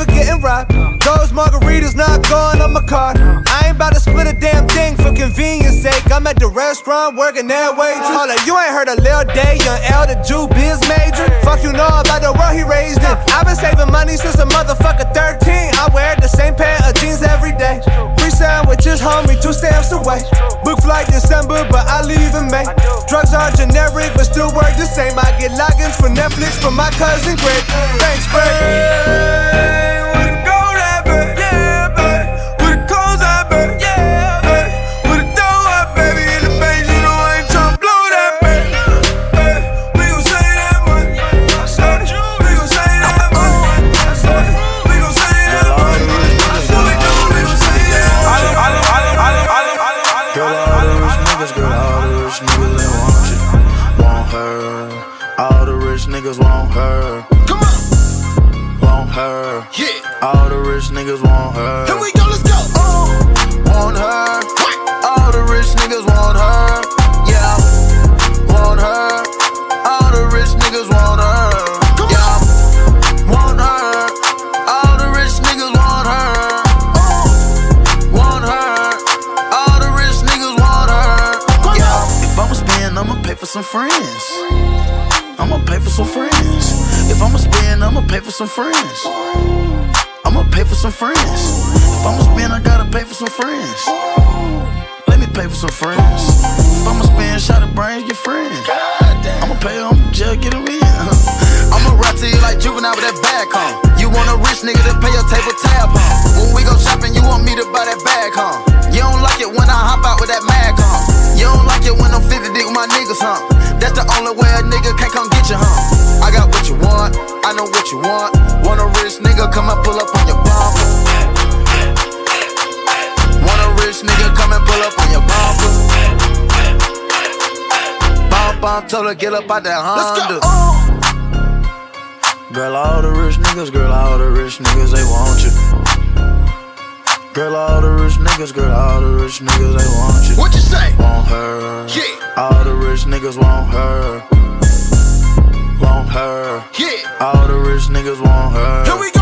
never getting robbed. Those margaritas not going on my card. I ain't about to split a damn thing for convenience sake. I'm at the restaurant working that waitress. Hold up, you ain't heard of Lil Day, young L, the Jew biz major. Fuck you know about the world he raised in. I've been saving money since a motherfucker 13. I wear the same pair of jeans every day. Free sandwiches, homie, two stamps away. Book flight December, but I leave in May. Drugs are generic, but still work the same. I get logins for Netflix from my cousin Greg. Thanks, Greg. Some friends. I'ma pay for some friends. If I'ma spend, I gotta pay for some friends. Let me pay for some friends. If I'ma spend, shot of brains, get friends. I'ma pay them, jail, get them in. I'ma rap to you like juvenile with that bag, huh? You want a rich nigga to pay your table tab, huh? When we go shopping, you want me to buy that bag, huh? You don't like it when I hop out with that mag, huh? You don't like it when I'm 50 deep with my niggas, huh? That's the only way a nigga can't come get you, huh? I got what you want, I know what you want. Want a rich nigga, come and pull up on your bumper. Want a rich nigga, come and pull up on your bumper. Bump, bump, told her get up out that Honda. Let's go. Oh. Girl, all the rich niggas, girl, all the rich niggas, they want you. Girl, all the rich niggas, girl, all the rich niggas, they want you. What you say? Want her. Yeah. All the rich niggas want her. Want her. Yeah. All the rich niggas want her. Here we go,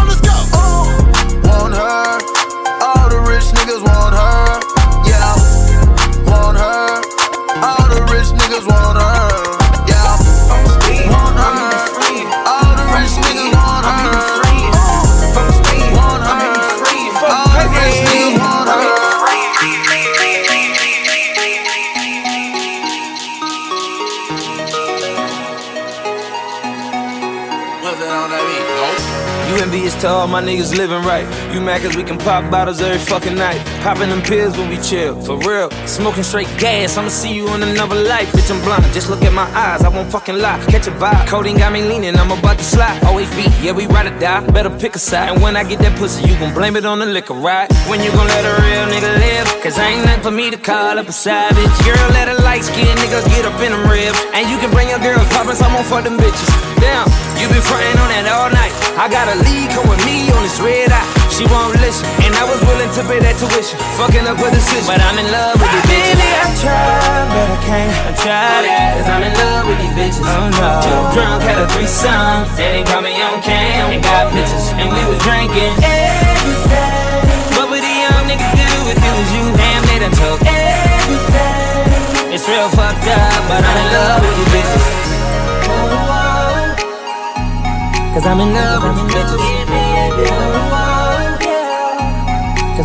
to all my niggas living right. You mad cause we can pop bottles every fucking night. Popping them pills when we chill, for real. Smoking straight gas, I'ma see you in another life. Bitch, I'm blind, just look at my eyes, I won't fucking lie. Catch a vibe, codeine got me leaning, I'm about to slide. Always be, yeah, we ride or die. Better pick a side. And when I get that pussy, you gon' blame it on the liquor, right? When you gon' let a real nigga live? Cause ain't nothing for me to call up a savage. Girl, let a light skin nigga get up in them ribs. And you can bring your girls poppin', so I'm them bitches. Damn, you been frontin' on that all night. I got a lead, come with me on this red eye. She won't listen, and I was willing to pay that tuition. Fucking up a decision, but I'm in love with these bitches. Baby, I tried, but I can't. I tried it, cause I'm in love with these bitches. Oh no. Too drunk, had a threesome. They didn't call me on cam, and got pictures, and we was drinking. Everything. What would a young nigga do if it was you? Damn, they done took everything. It's real fucked up, but I'm in love with these bitches. Cause I'm in love with. Cause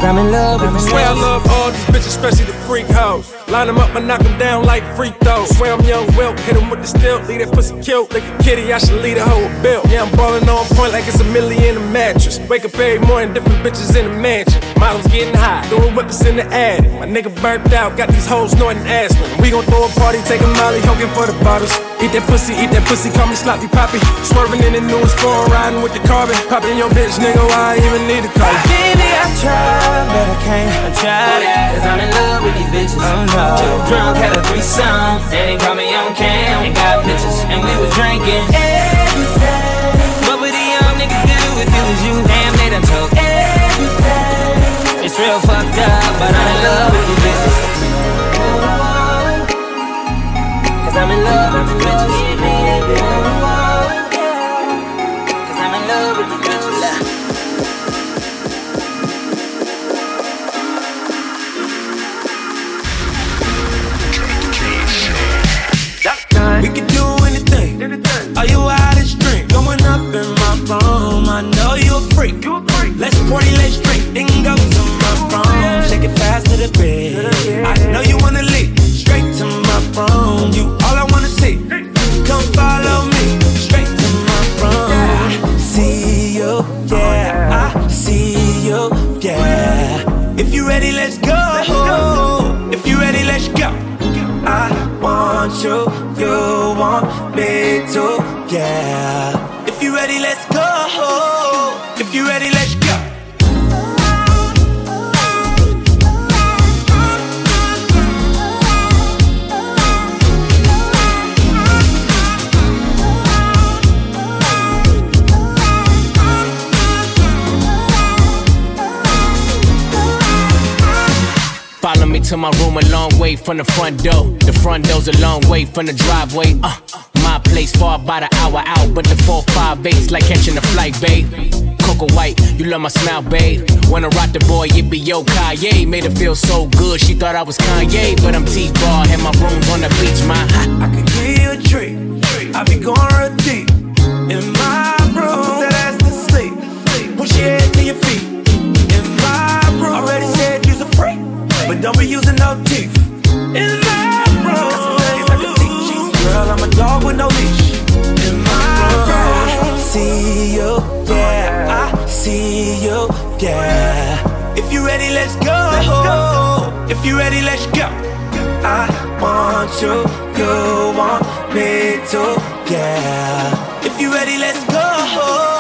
I'm in love with these Swear I love all these bitches, especially the freak hoes. Line them up and knock them down like free throws. Swear I'm young, Wilt, hit him with the stilt, leave that pussy killed like a kitty. I should lead a whole bill. Yeah, I'm ballin' on point like it's a million a mattress. Wake up every morning, different bitches in the mansion. Models getting high, doing whippers in the attic. My nigga burnt out, got these hoes snorting aspirin. We gon' throw a party, take a molly, hogan for the bottles. Eat that pussy, eat that pussy, call me sloppy poppy. Swerving in the newest foreign, riding with the carbon. Popping your bitch, nigga, why I even need a car? I tried, but I can't. I tried it, cause I'm in love with these bitches. Oh no. Too drunk, had a threesome. They didn't call me on cam, and got pictures, and we was drinking. Everything. What would a young nigga do if it was you? Damn, they done took everything. It's real fucked up, but I'm in love with these bitches. Cause I'm in love with these bitches. Cause I'm in love with these bitches. Are you out of drink? Going up in my room. I know you a freak. Let's party, let's drink. Then go to my room. Shake it fast to the bed. I know you wanna leave. Straight to my room. You all I wanna see. Come follow me. Straight to my room. See you, yeah. I see you, yeah. If you ready, let's go. If you ready, let's go. I want you, you want me too, yeah. If you ready, let's go. If you ready, let's go. Follow me to my room a long way from the front door. The front door's a long way from the driveway. Uh, place far by the hour out, but the 458's like catching a flight, babe. Coco White, you love my smile, babe. Wanna rock the boy, it be yo Kanye. Made her feel so good, she thought I was Kanye. But I'm T-Bar, and my room's on the beach, my I can give you a treat. I be going real deep in my room. Put that ass to sleep. Push your head to your feet. In my room. Already said you's a freak, but don't be using no teeth. In dog with no leash. In my room. See you, yeah. I see you, yeah. If you ready, let's go. If you're ready, let's go. I want you, you want me to, yeah. If you ready, let's go.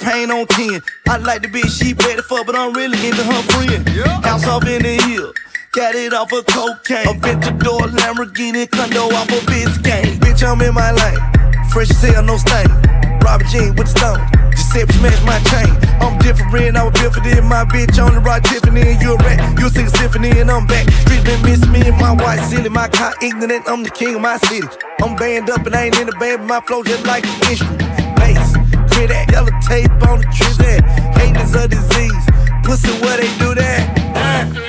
In campaign on 10. I like the bitch she ready for, but I'm really into her friend. House off in the hill. Got it off of cocaine. Aventador Lamborghini condo off of Biscayne. Bitch, I'm in my lane. Fresh as hell, no stain. Robert Jean with the stone. Giuseppe smash my chain. I'm different, I was built for this. My bitch on the right Tiffany, and you a rat. You sing a symphony, and I'm back. Street been miss me and my white silly. My car ignorant, I'm the king of my city. I'm banned up and I ain't in the band, but my flow just like an instrument. Bass, clear that yellow tape on the tree that. Hate is a disease. Pussy, where they do that? Uh.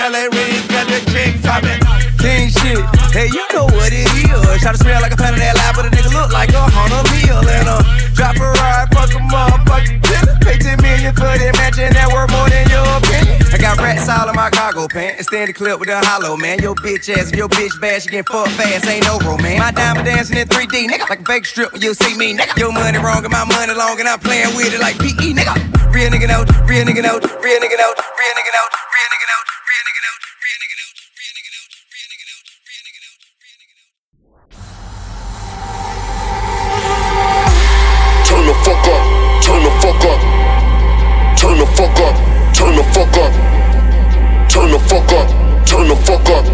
LA Reid got the chick poppin'. King shit. Hey, you know what it is. Try to smell like a pound of that lab, but a nigga look like a hundred meal. And uh, drop a ride, fuck a motherfucking killer. Pay 10 million for that mansion that worth more than your opinion. I got Rats all in my cargo pants. and Stand the clip with a hollow, man. Your bitch ass, if your bitch bash, you get fucked fast. Ain't no romance. My diamond dancing in 3D, nigga. Like a fake strip when you see me, nigga. Your money wrong and my money long, and I'm playing with it like PE, nigga. Real nigga note, real nigga note, real nigga note, real nigga note, real nigga note, real nigga note. Turn the fuck up, turn the fuck up, turn the fuck up, turn the fuck up turn the fuck up, turn the fuck up,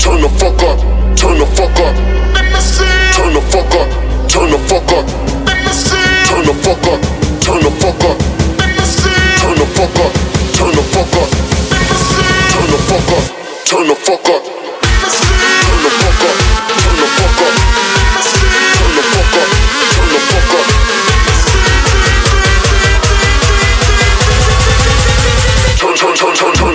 turn the fuck up, turn the fuck up. Let me see. Turn the fuck up, turn the fuck up. Let me see. Turn the fuck up, turn the fuck up. Let me see. Turn the fuck up, turn the fuck up. Let me see. Turn the fuck up, turn the fuck up. Let me see. Turn the fuck up, turn the fuck up. Let me see. Turn the fuck up, turn the fuck up. Turn, turn, turn, turn, turn.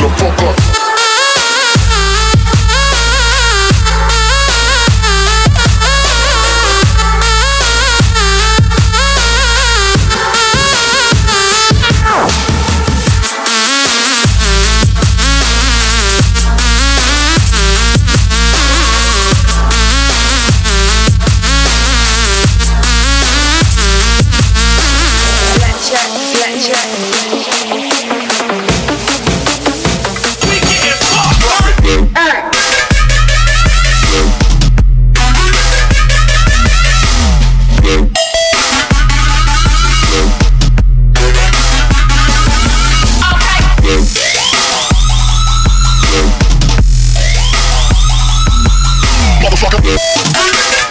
Ah!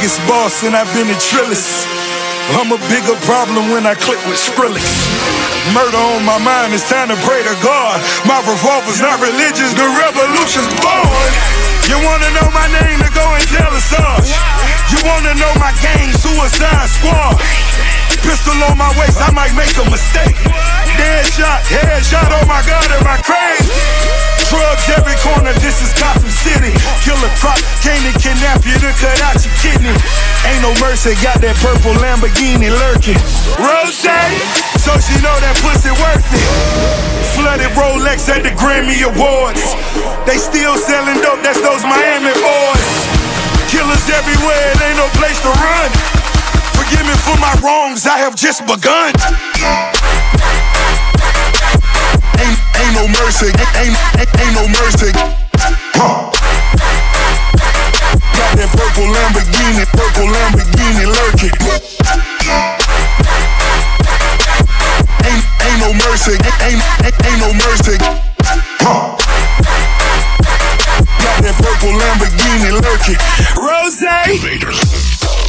And I've been a trillist. I'm a bigger problem when I click with Skrillex. Murder on my mind, it's time to pray to God. My revolver's not religious, the revolution's born. You wanna know my name, then go and tell us all. You wanna know my gang, Suicide Squad. Pistol on my waist, I might make a mistake. Dead shot, head shot, oh my god, am I crazy? Drugs every corner, this is Gotham City. Killer Croc, came to kidnap you to cut out your kidney. Ain't no mercy, got that purple Lamborghini lurking. Rose, so she know that pussy worth it. Flooded Rolex at the Grammy Awards. They still selling dope, that's those Miami boys. Killers everywhere, it ain't no place to run. Forgive me for my wrongs, I have just begun. Ain't ain't no mercy, ain't, ain't, ain't no mercy. Huh. Got that purple Lamborghini, purple Lamborghini lurking. Ain't, ain't no mercy, ain't, ain't, ain't no mercy. Huh. Got that purple Lamborghini lurking. Rose.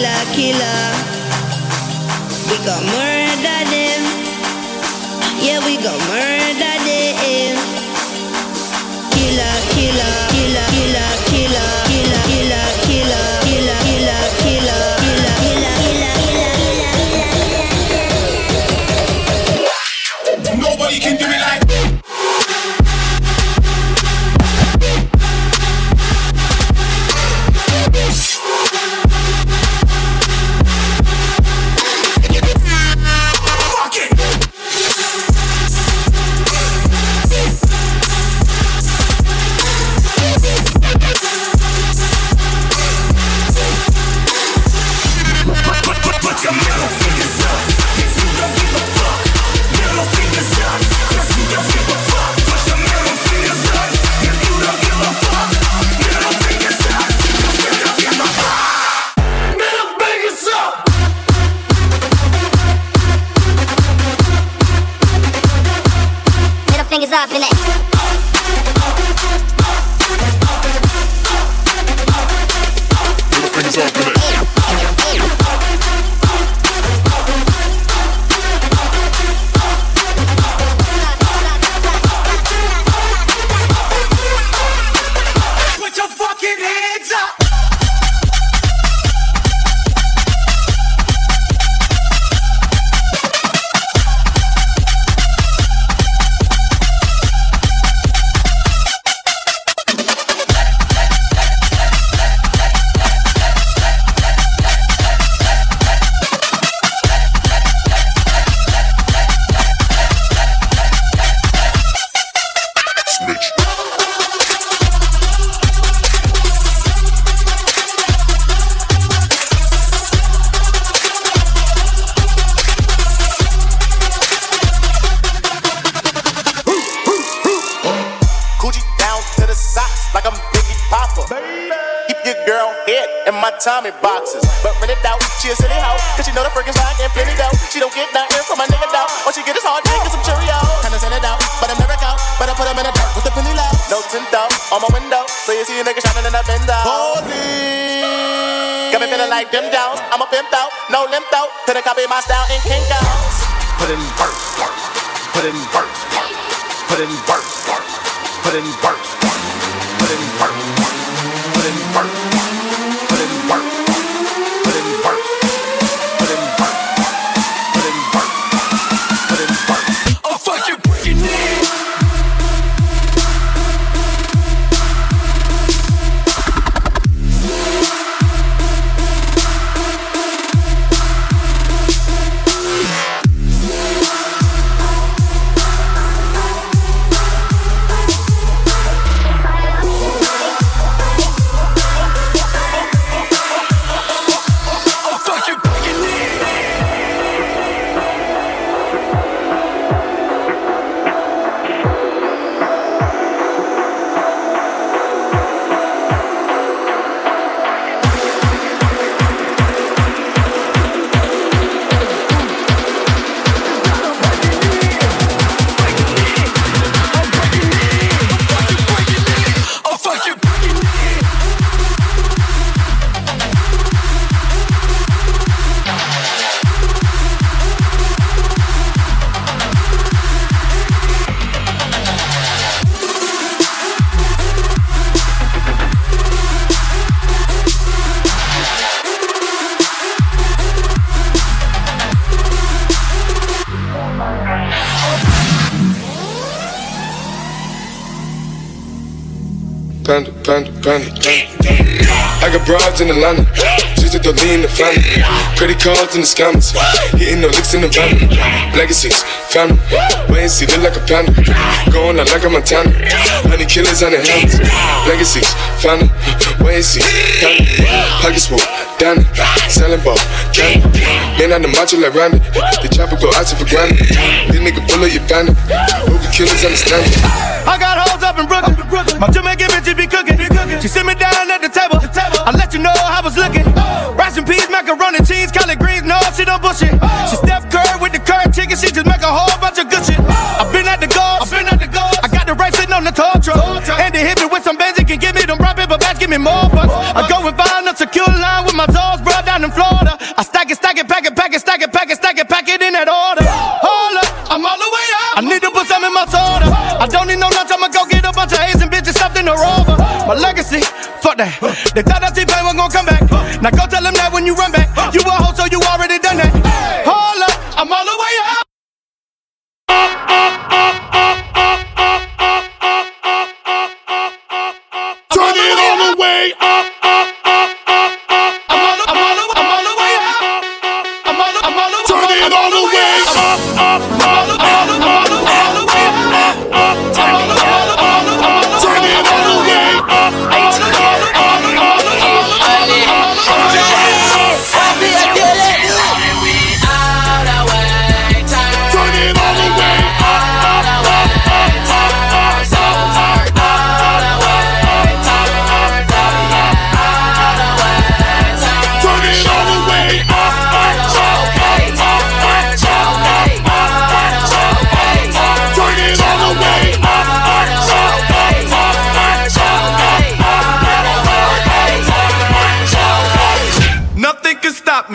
Killer, killer. We gon' murder them. Yeah, we gon' murder them. Killer, killer, killer, killer, killer, in Tommy boxes. But rent it out, she a silly hoe. Cause she know the freaking slide and plenty dough. She don't get nothing from my nigga dough. All she get is hard dick and some Cheerios. Kinda send it out, but I'm never out. But I put put 'em in a dirt with the penny low. No tint though, on my window. So you see a nigga shining in the window. Holy. Got me feeling like them Jones. I'm a pimp out, no limp out. Couldn't copy my style in Kinko's. Put in work, put in work, put in work, put in work, put in work, in Atlanta, just to lean the family. Credit cards in the scammers, hitting no licks in the van. Legacies, family, wait and see, look like a panda. Going out like a Montana, honey killers on the helmets. Legacies, family, wait and see, family. Pockets full, Danny, selling ball, candy. Man on the macho like Randy, the chopper go out to for granted. This nigga pull up your bandit, hope the killers understand it. I got hoes up in Brooklyn. My Jamaican bitches be cooking. She sit me down at the table. I let you know how I was looking. Oh. Rice and peas, macaroni, cheese, collard greens. No, she don't bullshit. Oh. She Steph Curry She just make a whole bunch of good shit. Oh. I've been at the goals, I've been at the goals. I got the right sitting on the tow truck. And they hit me with some bands, it can give me them brown paper bags, give me more bucks. I go and find a secure line with my toes, bro, down in Florida. I stack it, stack it, pack it, pack it, stack it, pack it, stack it, pack it in that order. Hold up, I'm all the way up. I need to put some in my soda. I don't need no lunch, I'ma go get a bunch of Asian My legacy, fuck that. They thought that T-Pain was gonna come back. Now go tell them that when you run back. You a hoe, so you already done that. Hold up, I'm all the way up. Turn it all the way up,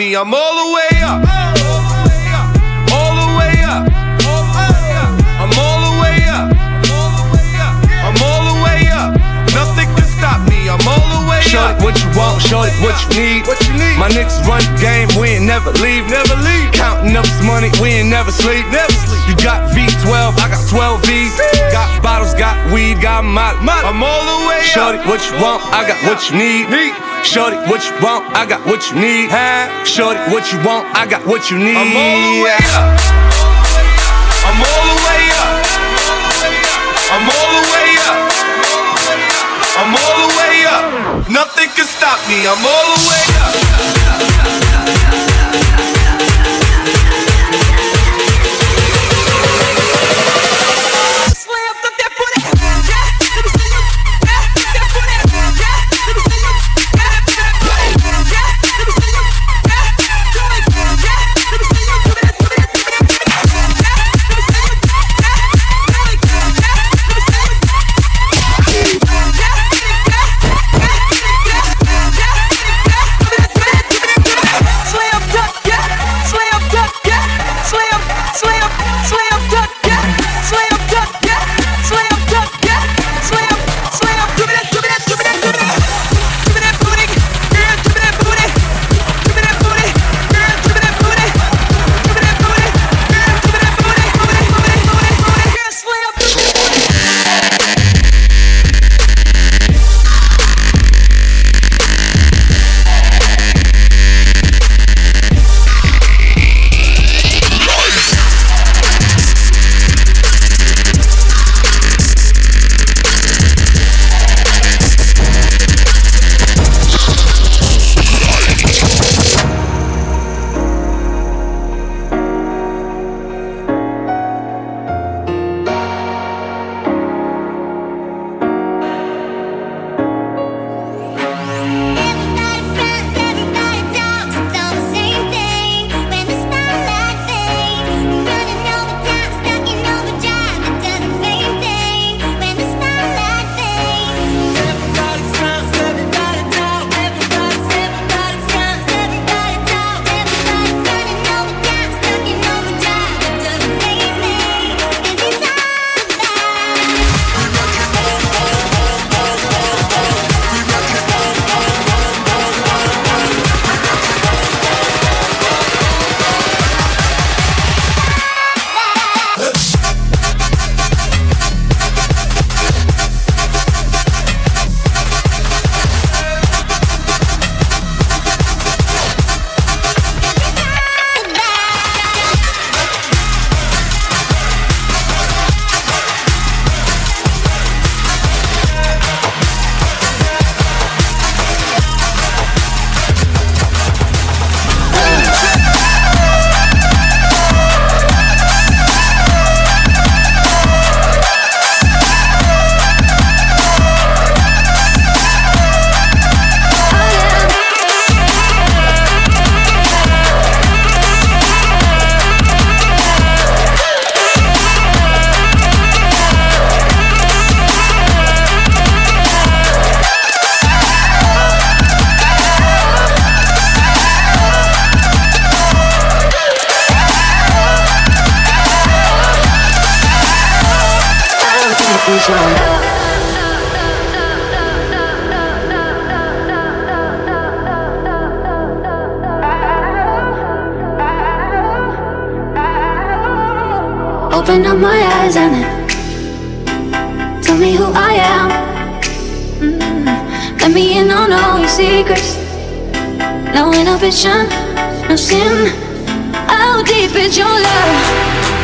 me. I'm all the way up. All the way up. All the way up, all the way up. I'm all the way up. All the way up, I'm all the way up. Nothing can stop me. I'm all the way Shorty, up. what you want, shorty, what you need. What you need? My niggas run the game, we ain't never leave. Never leave. Counting up this money, we ain't never sleep. Never sleep. You got V12, I got 12 V's. Got bottles, got weed, got molly. I'm all the way Shorty, up. what you want, I got what you need. Shorty, what you want, I got what you need. Shorty, what you want, I got what you need. I'm all the way up. I'm all the way up. I'm all the way up. I'm all the way up. Nothing can stop me. I'm all the way up.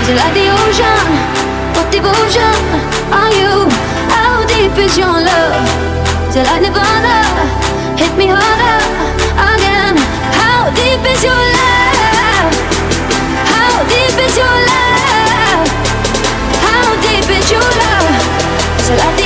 Is it like the ocean? What devotion are you? How deep is your love? Is it like Nirvana? Hit me harder again. How deep is your love? How deep is your love? How deep is your love? Is it like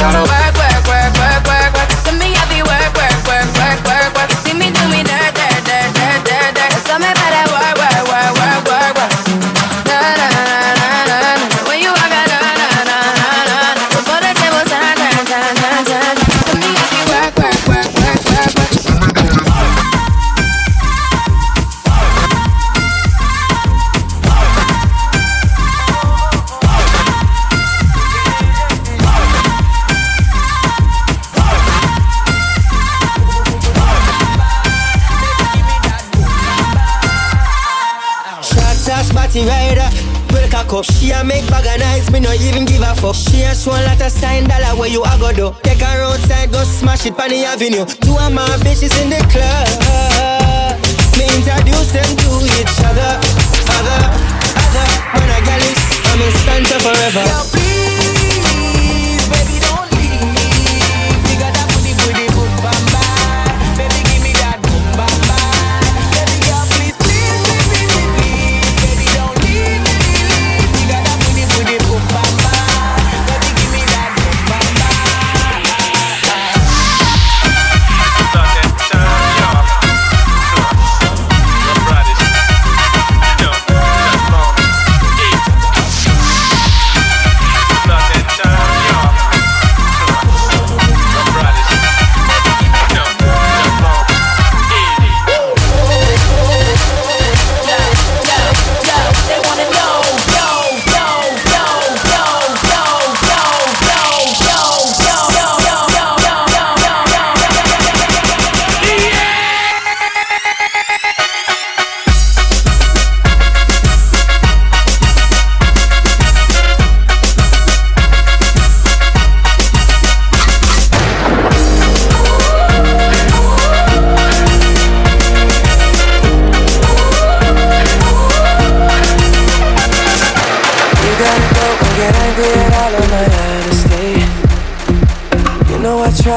out of on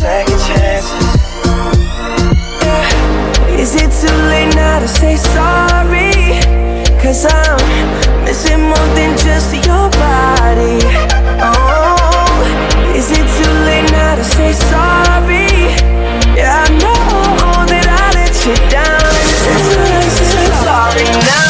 second chances yeah. Is it too late now to say sorry? Cause I'm missing more than just your body Oh, is it too late now to say sorry? Yeah, I know that I let you down Is it too late to say sorry now?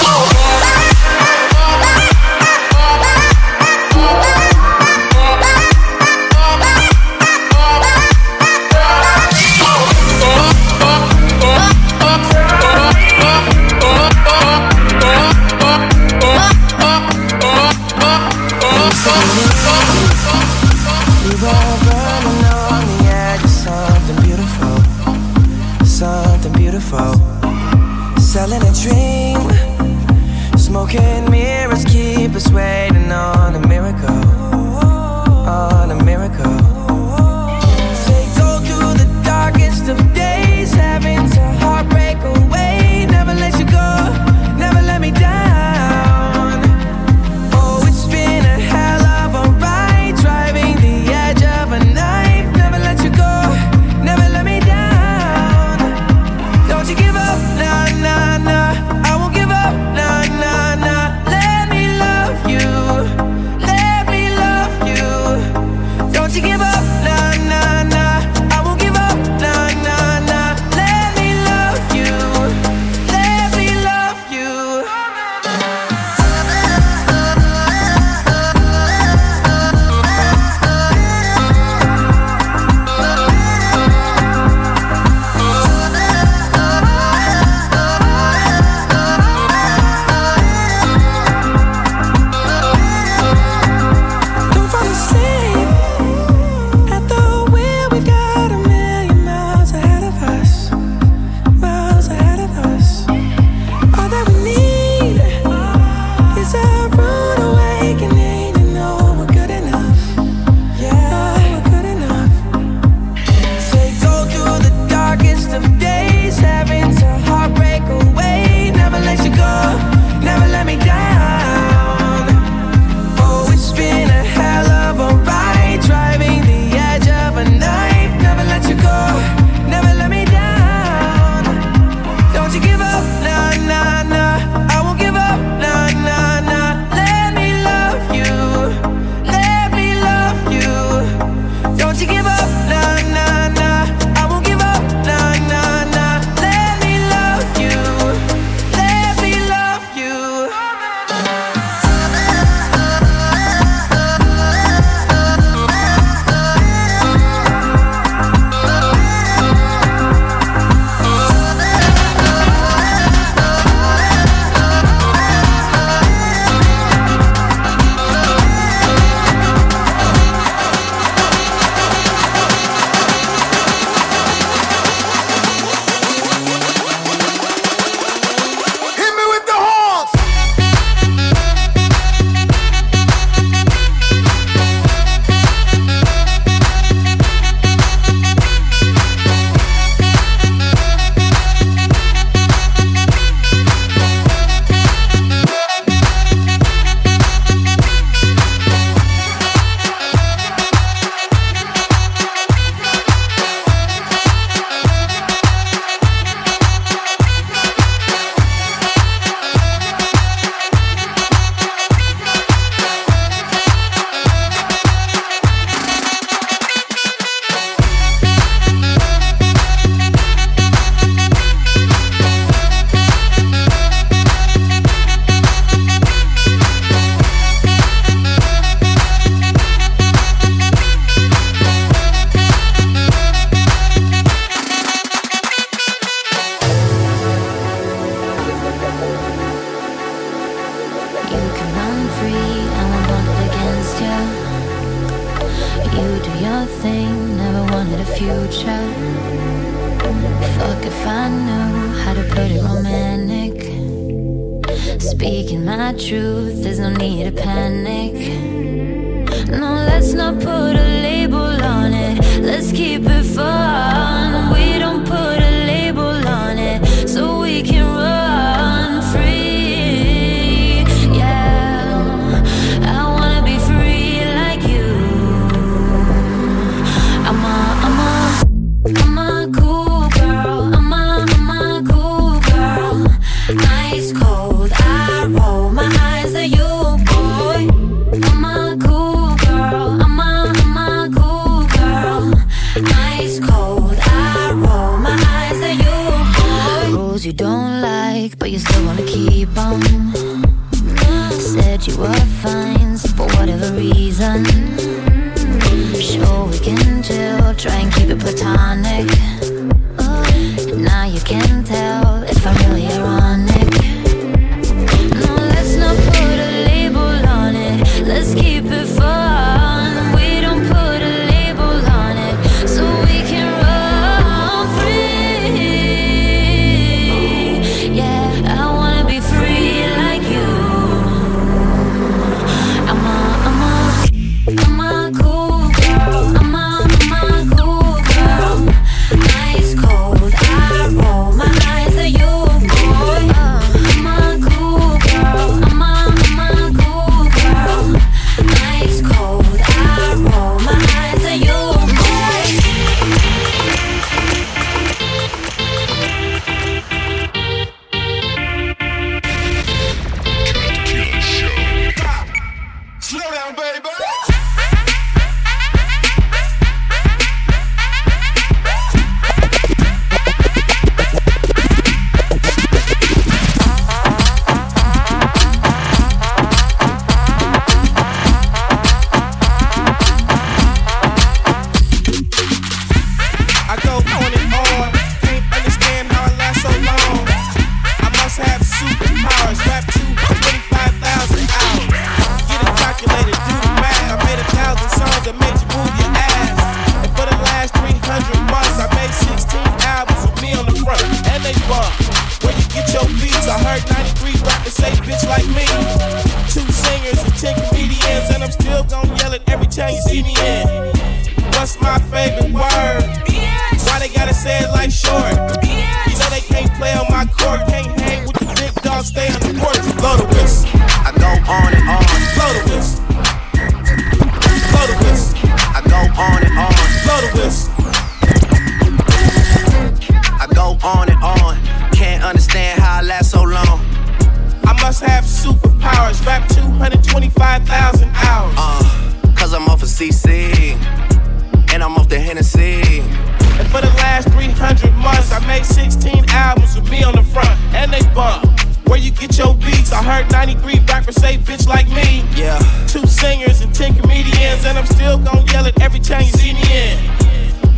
get your beats. I heard 93 rappers say bitch like me. Yeah. Two singers and 10 comedians, and I'm still gonna yell it every time you see me in.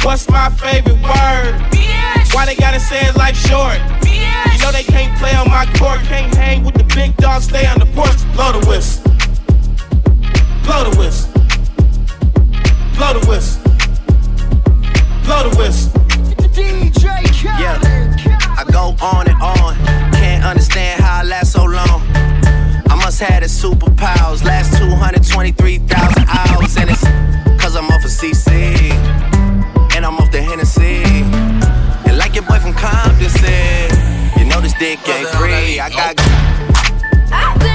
What's my favorite word? BS. Why they gotta say it life short? BS. You know they can't play on my court, can't hang with the big dogs, stay on the porch. Blow the whistle. Blow the whistle. Blow the whistle. Blow the whistle. DJ Khaled. Yeah. I go on and on. Can't understand how I last so long. I must have the superpowers. Last 223,000 hours. And it's cause I'm off a of CC. And I'm off the Hennessy. And like your boy from Compton said, you know this dick ain't free. I got.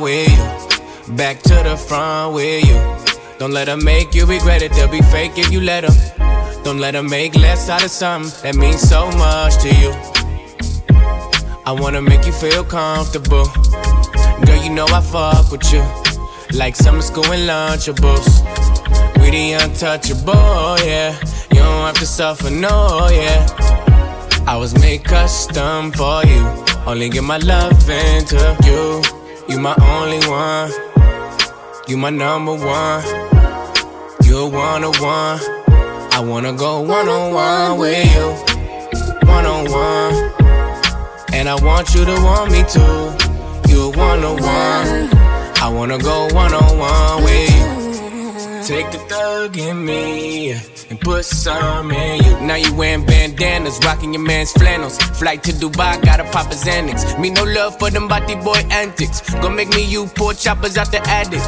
with you. Back to the front with you. Don't let them make you regret it, they'll be fake if you let them. Don't let them make less out of something that means so much to you. I wanna make you feel comfortable. Girl, you know I fuck with you. Like summer school and lunchables. We the untouchable, yeah. You don't have to suffer, no, yeah. I was made custom for you. Only give my love into you. You my only one. You my number one. You're one on one. I wanna go one on one with you. One on one. And I want you to want me too. You're one on one. I wanna go one on one with you. Take the thug in me and put some in you. Now you wearing bandanas, rocking your man's flannels. Flight to Dubai, gotta pop his Xanax. Me no love for them body boy antics. Gonna make me you poor choppers out the attic.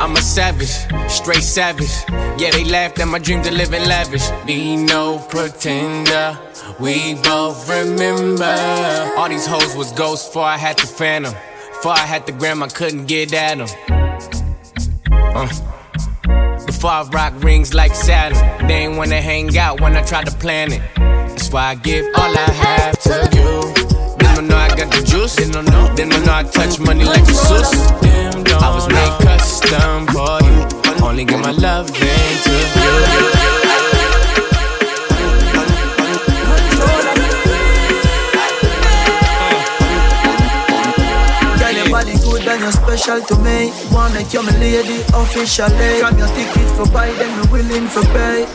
I'm a savage, straight savage. Yeah, they laughed at my dreams of living lavish. Be no pretender, we both remember. All these hoes was ghosts before I had to phantom. Before I had the gram, I couldn't get at them. Uh. I rock rings like Saturn, they ain't wanna hang out when I try to plan it. That's why I give all I have to you. Then I know I got the juice. Then I know, then I know I touch money like a sus. I was made custom for you. Only give my love into you. Girl, you're special to me. Wanna make you my lady officially. From your ticket for buy, then we willing for pay.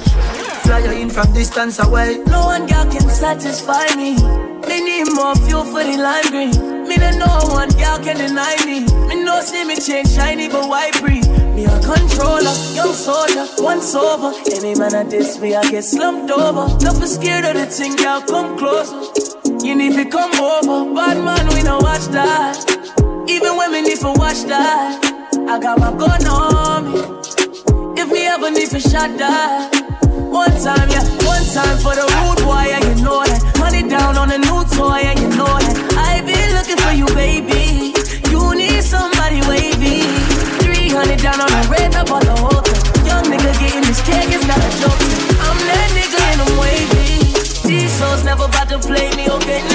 Fly in from distance away. No one girl can satisfy me. Me need more fuel for the lime green. Me don't know one girl can deny me. Me no see me change shiny, but why breathe? Me a controller, young soldier, once over. Any man at this me, I get slumped over. Nothing scared of the thing, girl, come closer. You need to come over, bad man, we don't watch that. Even when me need to watch that, I got my gun on me. If me ever need to shot that. One time, yeah, one time for the rude boy, yeah, you know that. Money down on a new toy, yeah, you know that. I been looking for you, baby. You need somebody wavy. 300 down on a red up on the whole thing. Young nigga getting this cake, it's not a joke. I'm that nigga and I'm wavy. These souls never about to play me, okay?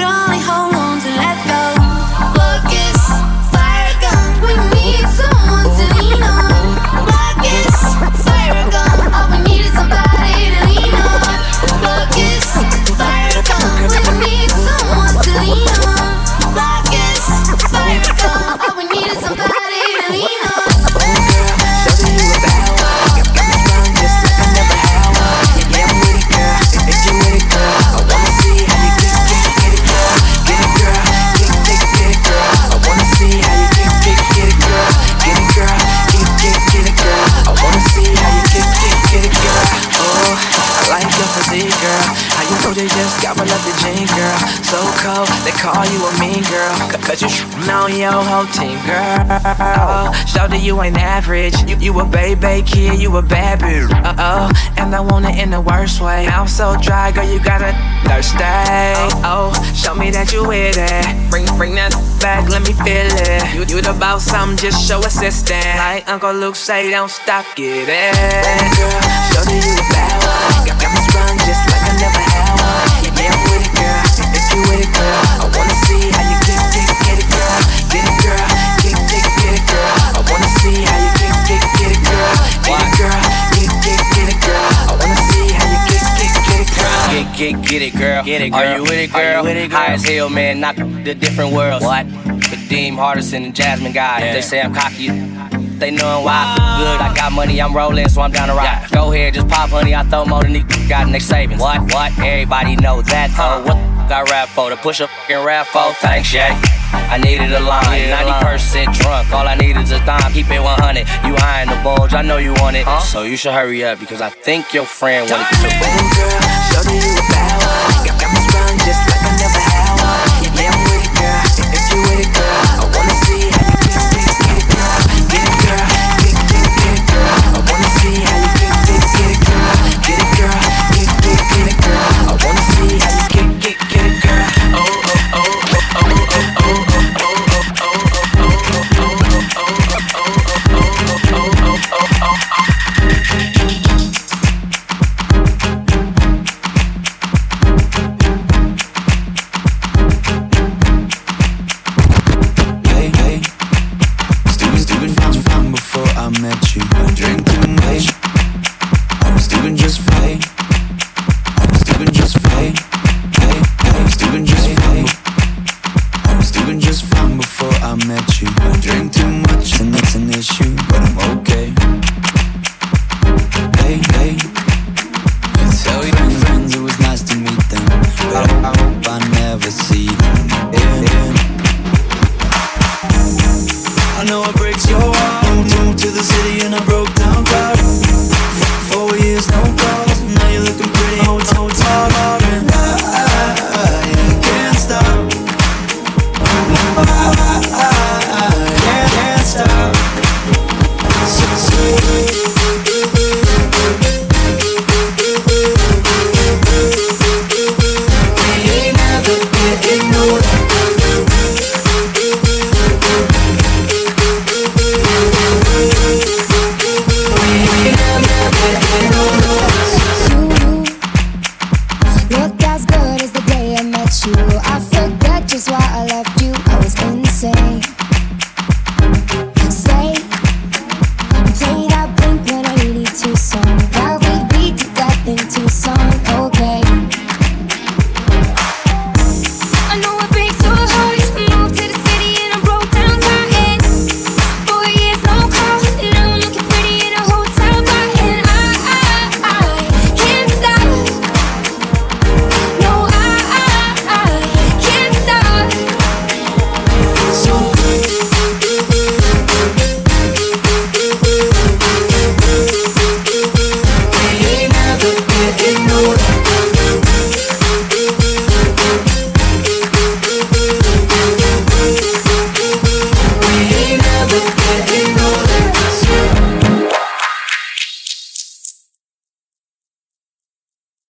know your whole team, girl. Show that you ain't average. You, you a baby kid, you a bad bitch. Uh oh, and I want it in the worst way. I'm so dry, girl, you gotta thirsty. Oh, show me that you with it. Bring, bring that back, let me feel it. You, you the boss, something, just show assistance. Like Uncle Luke say, don't stop, get it. Show you a bad girl. Get it, girl. Are you with it, girl? With it, girl? High as hell, man. Not the different worlds. What? Kadeem Hardison and Jasmine Guy. They say I'm cocky. They knowin' why. Good, I got money, I'm rolling, so I'm down to ride. Go ahead, just pop honey, I throw more than these got in their savings. What? What? Everybody know that, though. Uh. What the I rap for? To push a fucking rap for? Oh, thanks, Jay. I needed a line, 90% drunk. All I need is a dime, keep it 100. You eyeing the bulge, I know you want it. Huh? So you should hurry up because I think your friend wanted to. Show that you a bad